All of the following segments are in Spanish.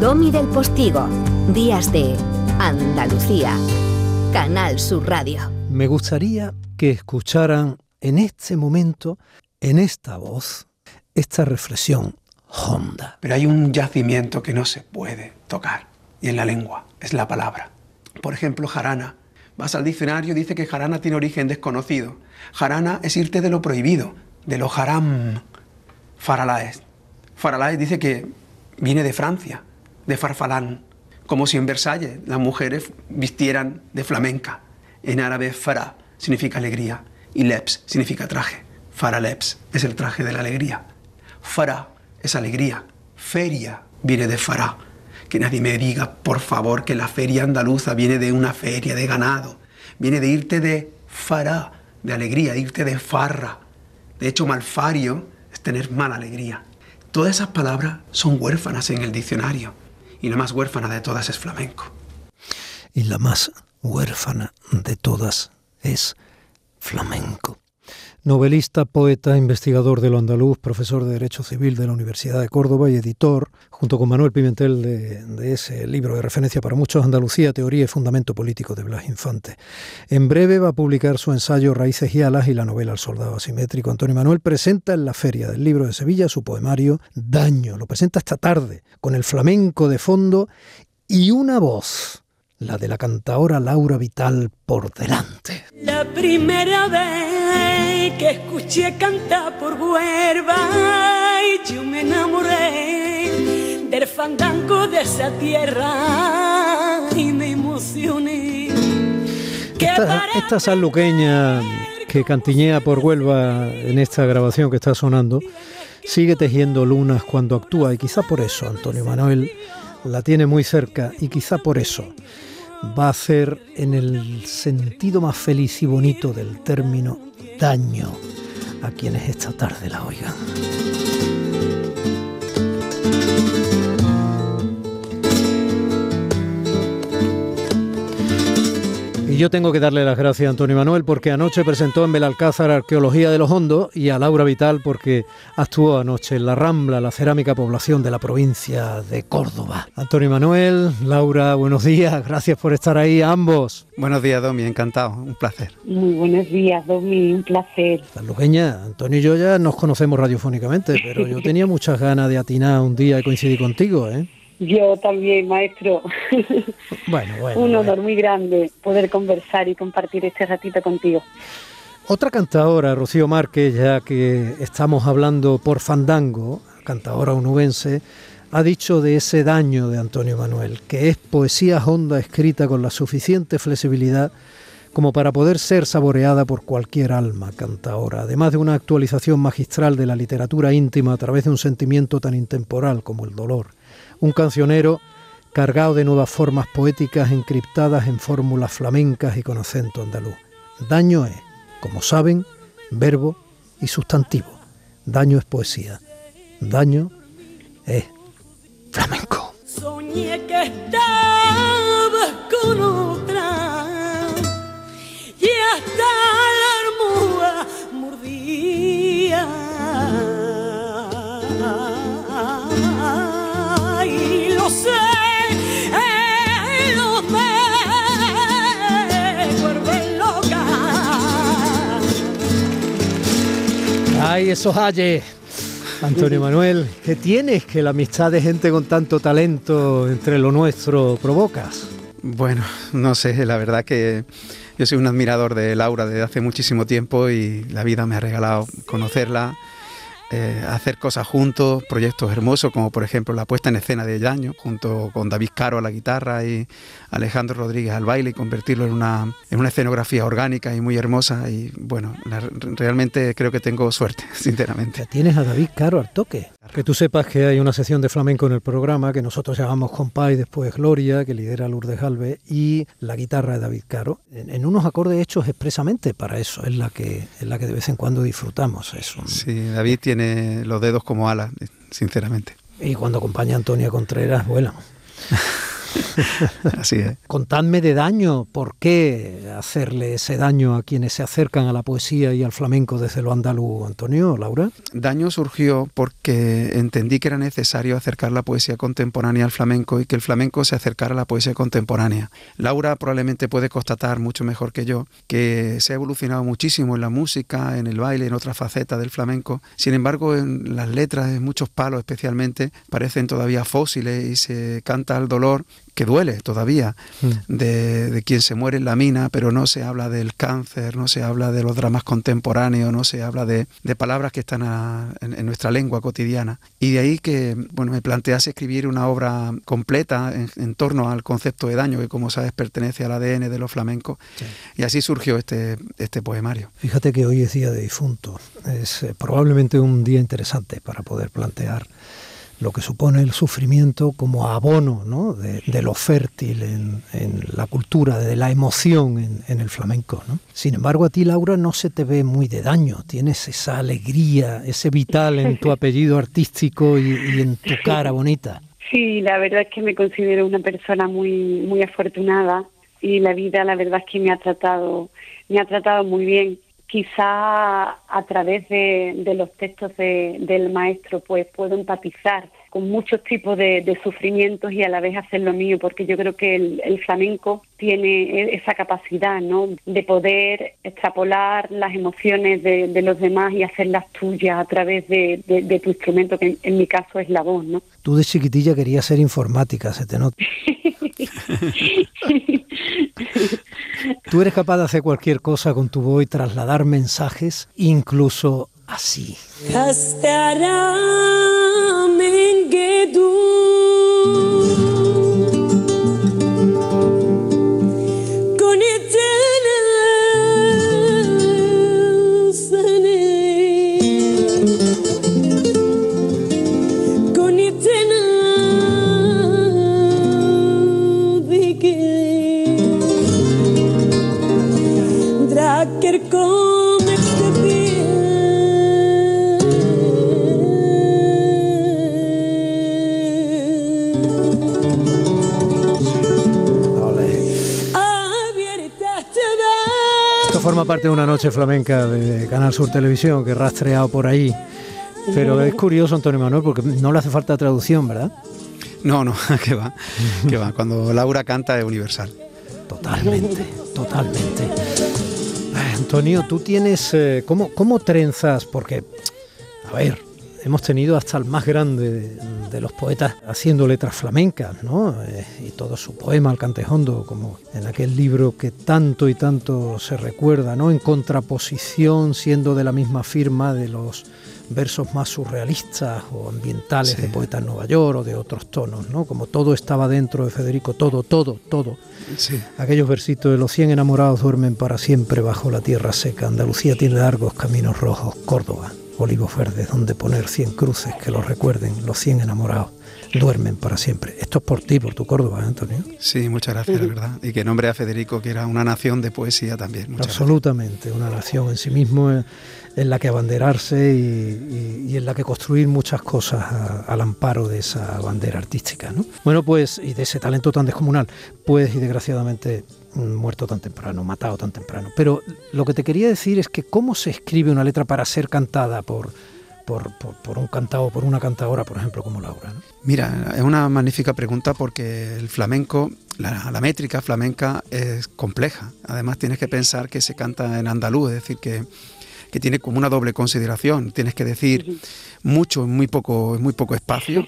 Domi del Postigo, Días de Andalucía, Canal Sur Radio. Me gustaría que escucharan en este momento, en esta voz, esta reflexión honda. Pero hay un yacimiento que no se puede tocar, y en la lengua, es la palabra. Por ejemplo, jarana. Vas al diccionario, dice que jarana tiene origen desconocido. Jarana es irte de lo prohibido, de lo haram. Faralaes. Faralaes dice que viene de Francia, de Farfalán, como si en Versalles las mujeres vistieran de flamenca. En árabe, farah significa alegría y leps significa traje. Faraleps es el traje de la alegría. Farah es alegría. Feria viene de farah. Que nadie me diga, por favor, que la feria andaluza viene de una feria de ganado. Viene de irte de farah, de alegría, irte de farra. De hecho, malfario es tener mala alegría. Todas esas palabras son huérfanas en el diccionario y la más huérfana de todas es flamenco. Y la más huérfana de todas es flamenco. Novelista, poeta, investigador de lo andaluz, profesor de Derecho Civil de la Universidad de Córdoba y editor, junto con Manuel Pimentel, de, ese libro de referencia para muchos, Andalucía, Teoría y Fundamento Político de Blas Infante. En breve va a publicar su ensayo Raíces y Alas y la novela El Soldado Asimétrico. Antonio Manuel presenta en la Feria del Libro de Sevilla su poemario Daño. Lo presenta esta tarde, con el flamenco de fondo y una voz la de la cantaora Laura Vital por delante. La primera vez que escuché cantar por Huerva yo me enamoré del fandango de esa tierra y me emocioné. Esta, esta sanluqueña que cantiñea por Huelva en esta grabación que está sonando sigue tejiendo lunas cuando actúa y quizá por eso Antonio Manuel la tiene muy cerca y quizá por eso va a hacer en el sentido más feliz y bonito del término daño a quienes esta tarde la oigan. Y yo tengo que darle las gracias a Antonio Manuel porque anoche presentó en Belalcázar Arqueología de los Hondos y a Laura Vital porque actuó anoche en La Rambla, la cerámica población de la provincia de Córdoba. Antonio Manuel, Laura, buenos días, gracias por estar ahí ambos. Buenos días, Domi, encantado, un placer. Muy buenos días, Domi, un placer. Luqueña, Antonio y yo ya nos conocemos radiofónicamente, pero yo tenía muchas ganas de atinar un día y coincidir contigo, ¿eh? Yo también, maestro. Bueno, bueno. Un honor muy grande poder conversar y compartir este ratito contigo. Otra cantadora, Rocío Márquez, ya que estamos hablando por fandango, cantadora unubense, ha dicho de ese daño de Antonio Manuel, que es poesía honda escrita con la suficiente flexibilidad como para poder ser saboreada por cualquier alma cantadora, además de una actualización magistral de la literatura íntima a través de un sentimiento tan intemporal como el dolor un cancionero cargado de nuevas formas poéticas encriptadas en fórmulas flamencas y con acento andaluz. Daño es, como saben, verbo y sustantivo. Daño es poesía. Daño es flamenco. Soñé que estabas con Ay, esos ayes. Antonio Manuel, ¿qué tienes que la amistad de gente con tanto talento entre lo nuestro provocas? Bueno, no sé, la verdad que yo soy un admirador de Laura desde hace muchísimo tiempo y la vida me ha regalado conocerla eh, hacer cosas juntos, proyectos hermosos, como por ejemplo la puesta en escena de Yaño, junto con David Caro a la guitarra y Alejandro Rodríguez al baile, y convertirlo en una, en una escenografía orgánica y muy hermosa. Y bueno, realmente creo que tengo suerte, sinceramente. Ya tienes a David Caro al toque. Que tú sepas que hay una sesión de flamenco en el programa que nosotros llamamos Compay, después Gloria, que lidera Lourdes Alves, y la guitarra de David Caro, en, unos acordes hechos expresamente para eso, es la que, es la que de vez en cuando disfrutamos. eso Sí, David tiene los dedos como alas, sinceramente. Y cuando acompaña a Antonia Contreras, bueno. Así es. Contadme de daño, ¿por qué hacerle ese daño a quienes se acercan a la poesía y al flamenco desde lo andaluz, Antonio, Laura? Daño surgió porque entendí que era necesario acercar la poesía contemporánea al flamenco y que el flamenco se acercara a la poesía contemporánea. Laura probablemente puede constatar mucho mejor que yo que se ha evolucionado muchísimo en la música, en el baile, en otras facetas del flamenco. Sin embargo, en las letras, en muchos palos especialmente, parecen todavía fósiles y se canta el dolor que duele todavía mm. de, quien se muere en la mina, pero no se habla del cáncer, no se habla de los dramas contemporáneos, no se habla de, palabras que están en, nuestra lengua cotidiana. Y de ahí que bueno, me plantease escribir una obra completa en, torno al concepto de daño, que como sabes pertenece al ADN de los flamencos. Y así surgió este, este poemario. Fíjate que hoy es día de difunto. Es eh, probablemente un día interesante para poder plantear lo que supone el sufrimiento como abono ¿no? de, lo fértil en, la cultura, de la emoción en, el flamenco. ¿no? Sin embargo, a ti, Laura, no se te ve muy de daño. Tienes esa alegría, ese vital en tu apellido artístico y, y en tu cara bonita. Sí, la verdad es que me considero una persona muy, muy afortunada y la vida, la verdad es que me ha tratado, me ha tratado muy bien quizá a través de, los textos del maestro pues puedo empatizar con muchos tipos de, sufrimientos y a la vez hacer lo mío, porque yo creo que el, flamenco tiene e, esa capacidad ¿no? de poder extrapolar las emociones de, los demás y hacerlas tuyas a través de, tu instrumento, que en, mi caso es la voz. ¿no? Tú de chiquitilla querías ser informática, se te nota. Tú eres capaz de hacer cualquier cosa con tu voz y trasladar mensajes, incluso así. Parte de una noche flamenca de Canal Sur Televisión que he rastreado por ahí. Pero es curioso, Antonio Manuel, porque no le hace falta traducción, ¿verdad? No, no, que va, que va. Cuando Laura canta es universal. Totalmente, totalmente. Antonio, tú tienes, eh, ¿cómo, ¿cómo trenzas? Porque, a ver, hemos tenido hasta el más grande de, los poetas haciendo letras flamencas, ¿no? Eh, y todo su poema, El Cantejondo, como en aquel libro que tanto y tanto se recuerda, ¿no? En contraposición, siendo de la misma firma de los versos más surrealistas o ambientales de poetas Nueva York o de otros tonos, ¿no? Como todo estaba dentro de Federico, todo, todo, todo. Sí. Aquellos versitos de los cien enamorados duermen para siempre bajo la tierra seca, Andalucía tiene largos caminos rojos, Córdoba olivos verdes donde poner cien cruces que los recuerden, los cien enamorados duermen para siempre. Esto es por ti, por tu Córdoba, ¿eh, Antonio. Sí, muchas gracias, la verdad. Y que nombre a Federico, que era una nación de poesía también. Absolutamente, una nación en sí mismo eh, en la que abanderarse y, en la que construir muchas cosas al amparo de esa bandera artística. ¿no? Bueno, pues, y de ese talento tan descomunal, pues, y desgraciadamente muerto tan temprano, matado tan temprano. Pero lo que te quería decir es que cómo se escribe una letra para ser cantada por, por, un cantado, por una cantadora, por ejemplo, como Laura. Mira, es una magnífica pregunta porque el flamenco, la, la, métrica flamenca es compleja. Además tienes que pensar que se canta en andaluz, es decir, que que tiene como una doble consideración. Tienes que decir mucho en muy poco, muy poco espacio.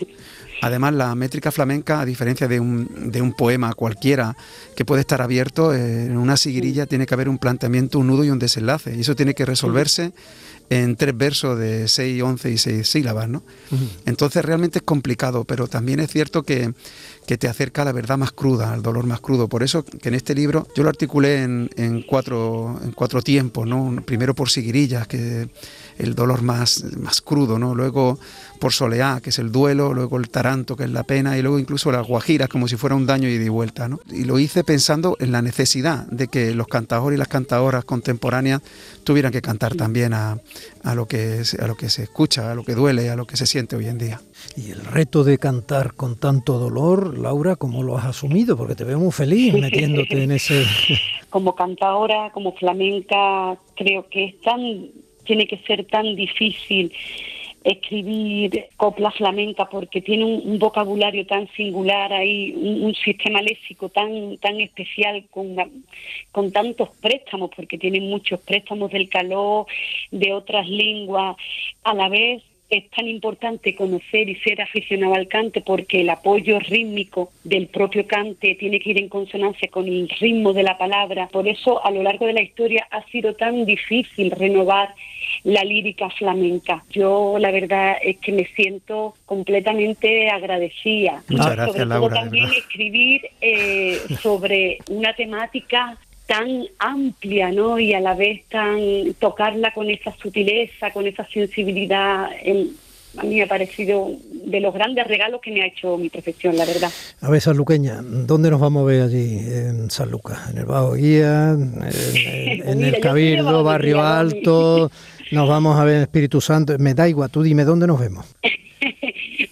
Además, la métrica flamenca, a diferencia de un, de un poema cualquiera que puede estar abierto, eh, en una siguirilla tiene que haber un planteamiento, un nudo y un desenlace. Y eso tiene que resolverse en tres versos de seis, once y seis sílabas, ¿no? Entonces realmente es complicado, pero también es cierto que, que, te acerca a la verdad más cruda, al dolor más crudo. Por eso que en este libro yo lo articulé en, en cuatro, en cuatro tiempos, ¿no? Primero por siguirillas, que el dolor más, más crudo, ¿no? Luego por soleá, que es el duelo, luego el amaranto, que es la pena, y luego incluso las guajiras, como si fuera un daño y de vuelta. ¿no? Y lo hice pensando en la necesidad de que los cantadores y las cantadoras contemporáneas tuvieran que cantar también a, a, lo que, a lo que se escucha, a lo que duele, a lo que se siente hoy en día. Y el reto de cantar con tanto dolor, Laura, ¿cómo lo has asumido? Porque te veo muy feliz metiéndote en ese... Como cantadora, como flamenca, creo que es tan, tiene que ser tan difícil escribir copla flamenca porque tiene un, vocabulario tan singular ahí, un, sistema léxico tan tan especial con, con tantos préstamos porque tiene muchos préstamos del calor, de otras lenguas, a la vez es tan importante conocer y ser aficionado al cante porque el apoyo rítmico del propio cante tiene que ir en consonancia con el ritmo de la palabra. Por eso a lo largo de la historia ha sido tan difícil renovar la lírica flamenca. Yo la verdad es que me siento completamente agradecida. Muchas gracias, sobre todo también escribir eh, sobre una temática tan amplia, ¿no? Y a la vez tan tocarla con esa sutileza, con esa sensibilidad. a mí me ha parecido de los grandes regalos que me ha hecho mi profesión, la verdad. A ver, Sanluqueña, ¿dónde nos vamos a ver allí en San Lucas? ¿En el Bajo Guía? ¿En, el Cabildo, Barrio Alto? ¿Nos vamos a ver en Espíritu Santo? Me da igual, tú dime, ¿dónde nos vemos?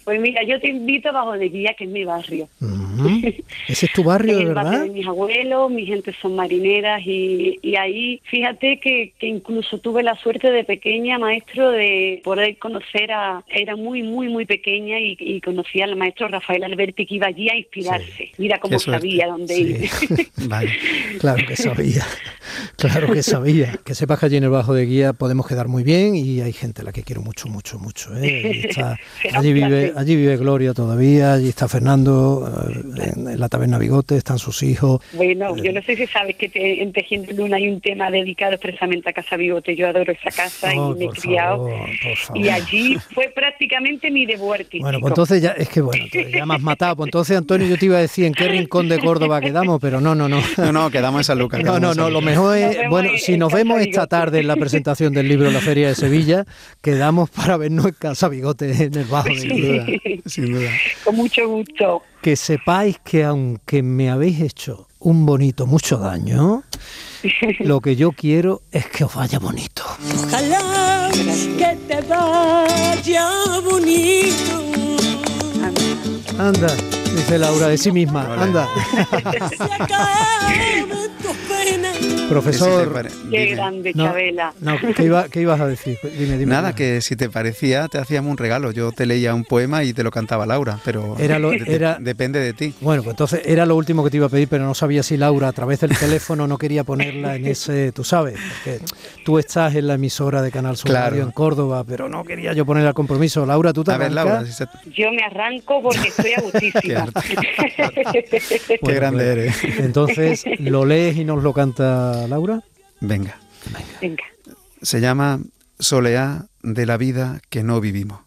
Pues mira, yo te invito a Bajo de Guía, que es mi barrio. ¿Ese es tu barrio, de verdad? barrio de mis abuelos, mi gente son marineras y, y ahí, fíjate que, que, incluso tuve la suerte de pequeña, maestro, de poder conocer a... Era muy, muy, muy pequeña y, y conocí al maestro Rafael Alberti que iba allí a inspirarse. Mira cómo sabía dónde ir. vale. Claro que sabía, claro que sabía. Que sepas que allí en el Bajo de Guía podemos quedar muy bien y hay gente a la que quiero mucho, mucho, mucho. ¿eh? allí vive allí vive Gloria todavía, allí está Fernando, eh, en, la taberna Bigote, están sus hijos. Bueno, yo no sé si sabes que en Tejiendo Luna hay un tema dedicado expresamente a Casa Bigote. Yo adoro esa casa y me he criado. y allí fue prácticamente mi debut artístico. Bueno, pues entonces ya, es que bueno, ya me has matado. Pues entonces, Antonio, yo te iba a decir en qué rincón de Córdoba quedamos, pero no, no, no. No, no, quedamos en San Lucas. No, no, no, lo mejor es, bueno, si nos vemos esta tarde en la presentación del libro en la Feria de Sevilla, quedamos para vernos en Casa Bigote en el Bajo de sin duda. Con mucho gusto. Que sepáis que aunque me habéis hecho un bonito mucho daño, lo que yo quiero es que os vaya bonito. Ojalá que te vaya bonito. Anda, dice Laura de sí misma, anda. Profesor. Qué grande, Chabela. ¿qué, ibas a decir? Dime, dime. Nada, que si te parecía, te hacíamos un regalo. Yo te leía un poema y te lo cantaba Laura, pero era era, depende de ti. Bueno, pues entonces era lo último que te iba a pedir, pero no sabía si Laura a través del teléfono no quería ponerla en ese, tú sabes, porque tú estás en la emisora de Canal Sur en Córdoba, pero no quería yo poner el compromiso. Laura, tú te A ver, Laura, Yo me arranco porque estoy agustísima. Qué, grande pues, eres. Entonces, ¿lo lees y nos lo canta Laura? Venga. Venga. Se llama Soleá de la vida que no vivimos.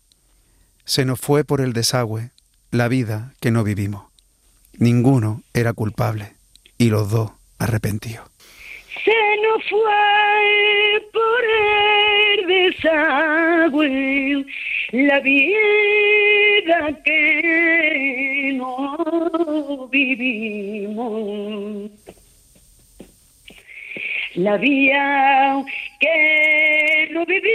Se nos fue por el desagüe la vida que no vivimos. Ninguno era culpable y los dos arrepentidos. Se nos fue por el desagüe la vida que no vivimos la vida que no vivimos,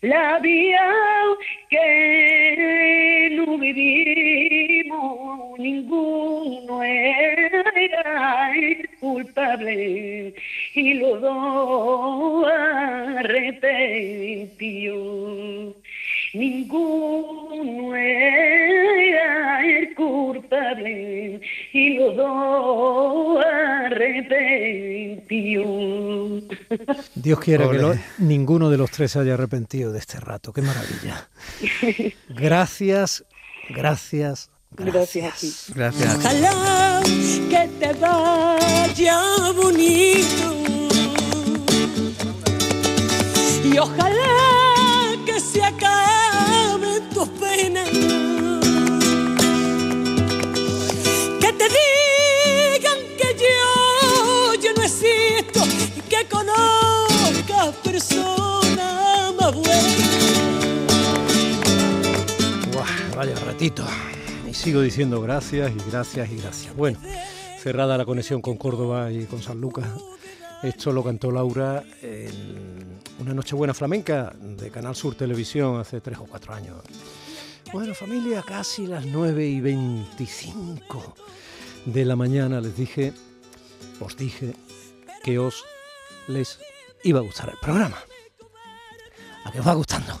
la vida que no vivimos, ninguno era culpable y los dos arrepentidos ninguno era el culpable y los dos arrepentidos. Dios quiera que ninguno de los tres se haya arrepentido de este rato. Qué maravilla. Gracias, gracias. Gracias. Gracias. Ojalá que te vaya bonito. Y ojalá Y sigo diciendo gracias y gracias y gracias. Bueno, cerrada la conexión con Córdoba y con San Lucas. Esto lo cantó Laura en una Nochebuena flamenca de Canal Sur Televisión hace tres o cuatro años. Bueno, familia, casi las 9 y 25 de la mañana les dije, os dije que os les iba a gustar el programa. ¿A qué os va gustando?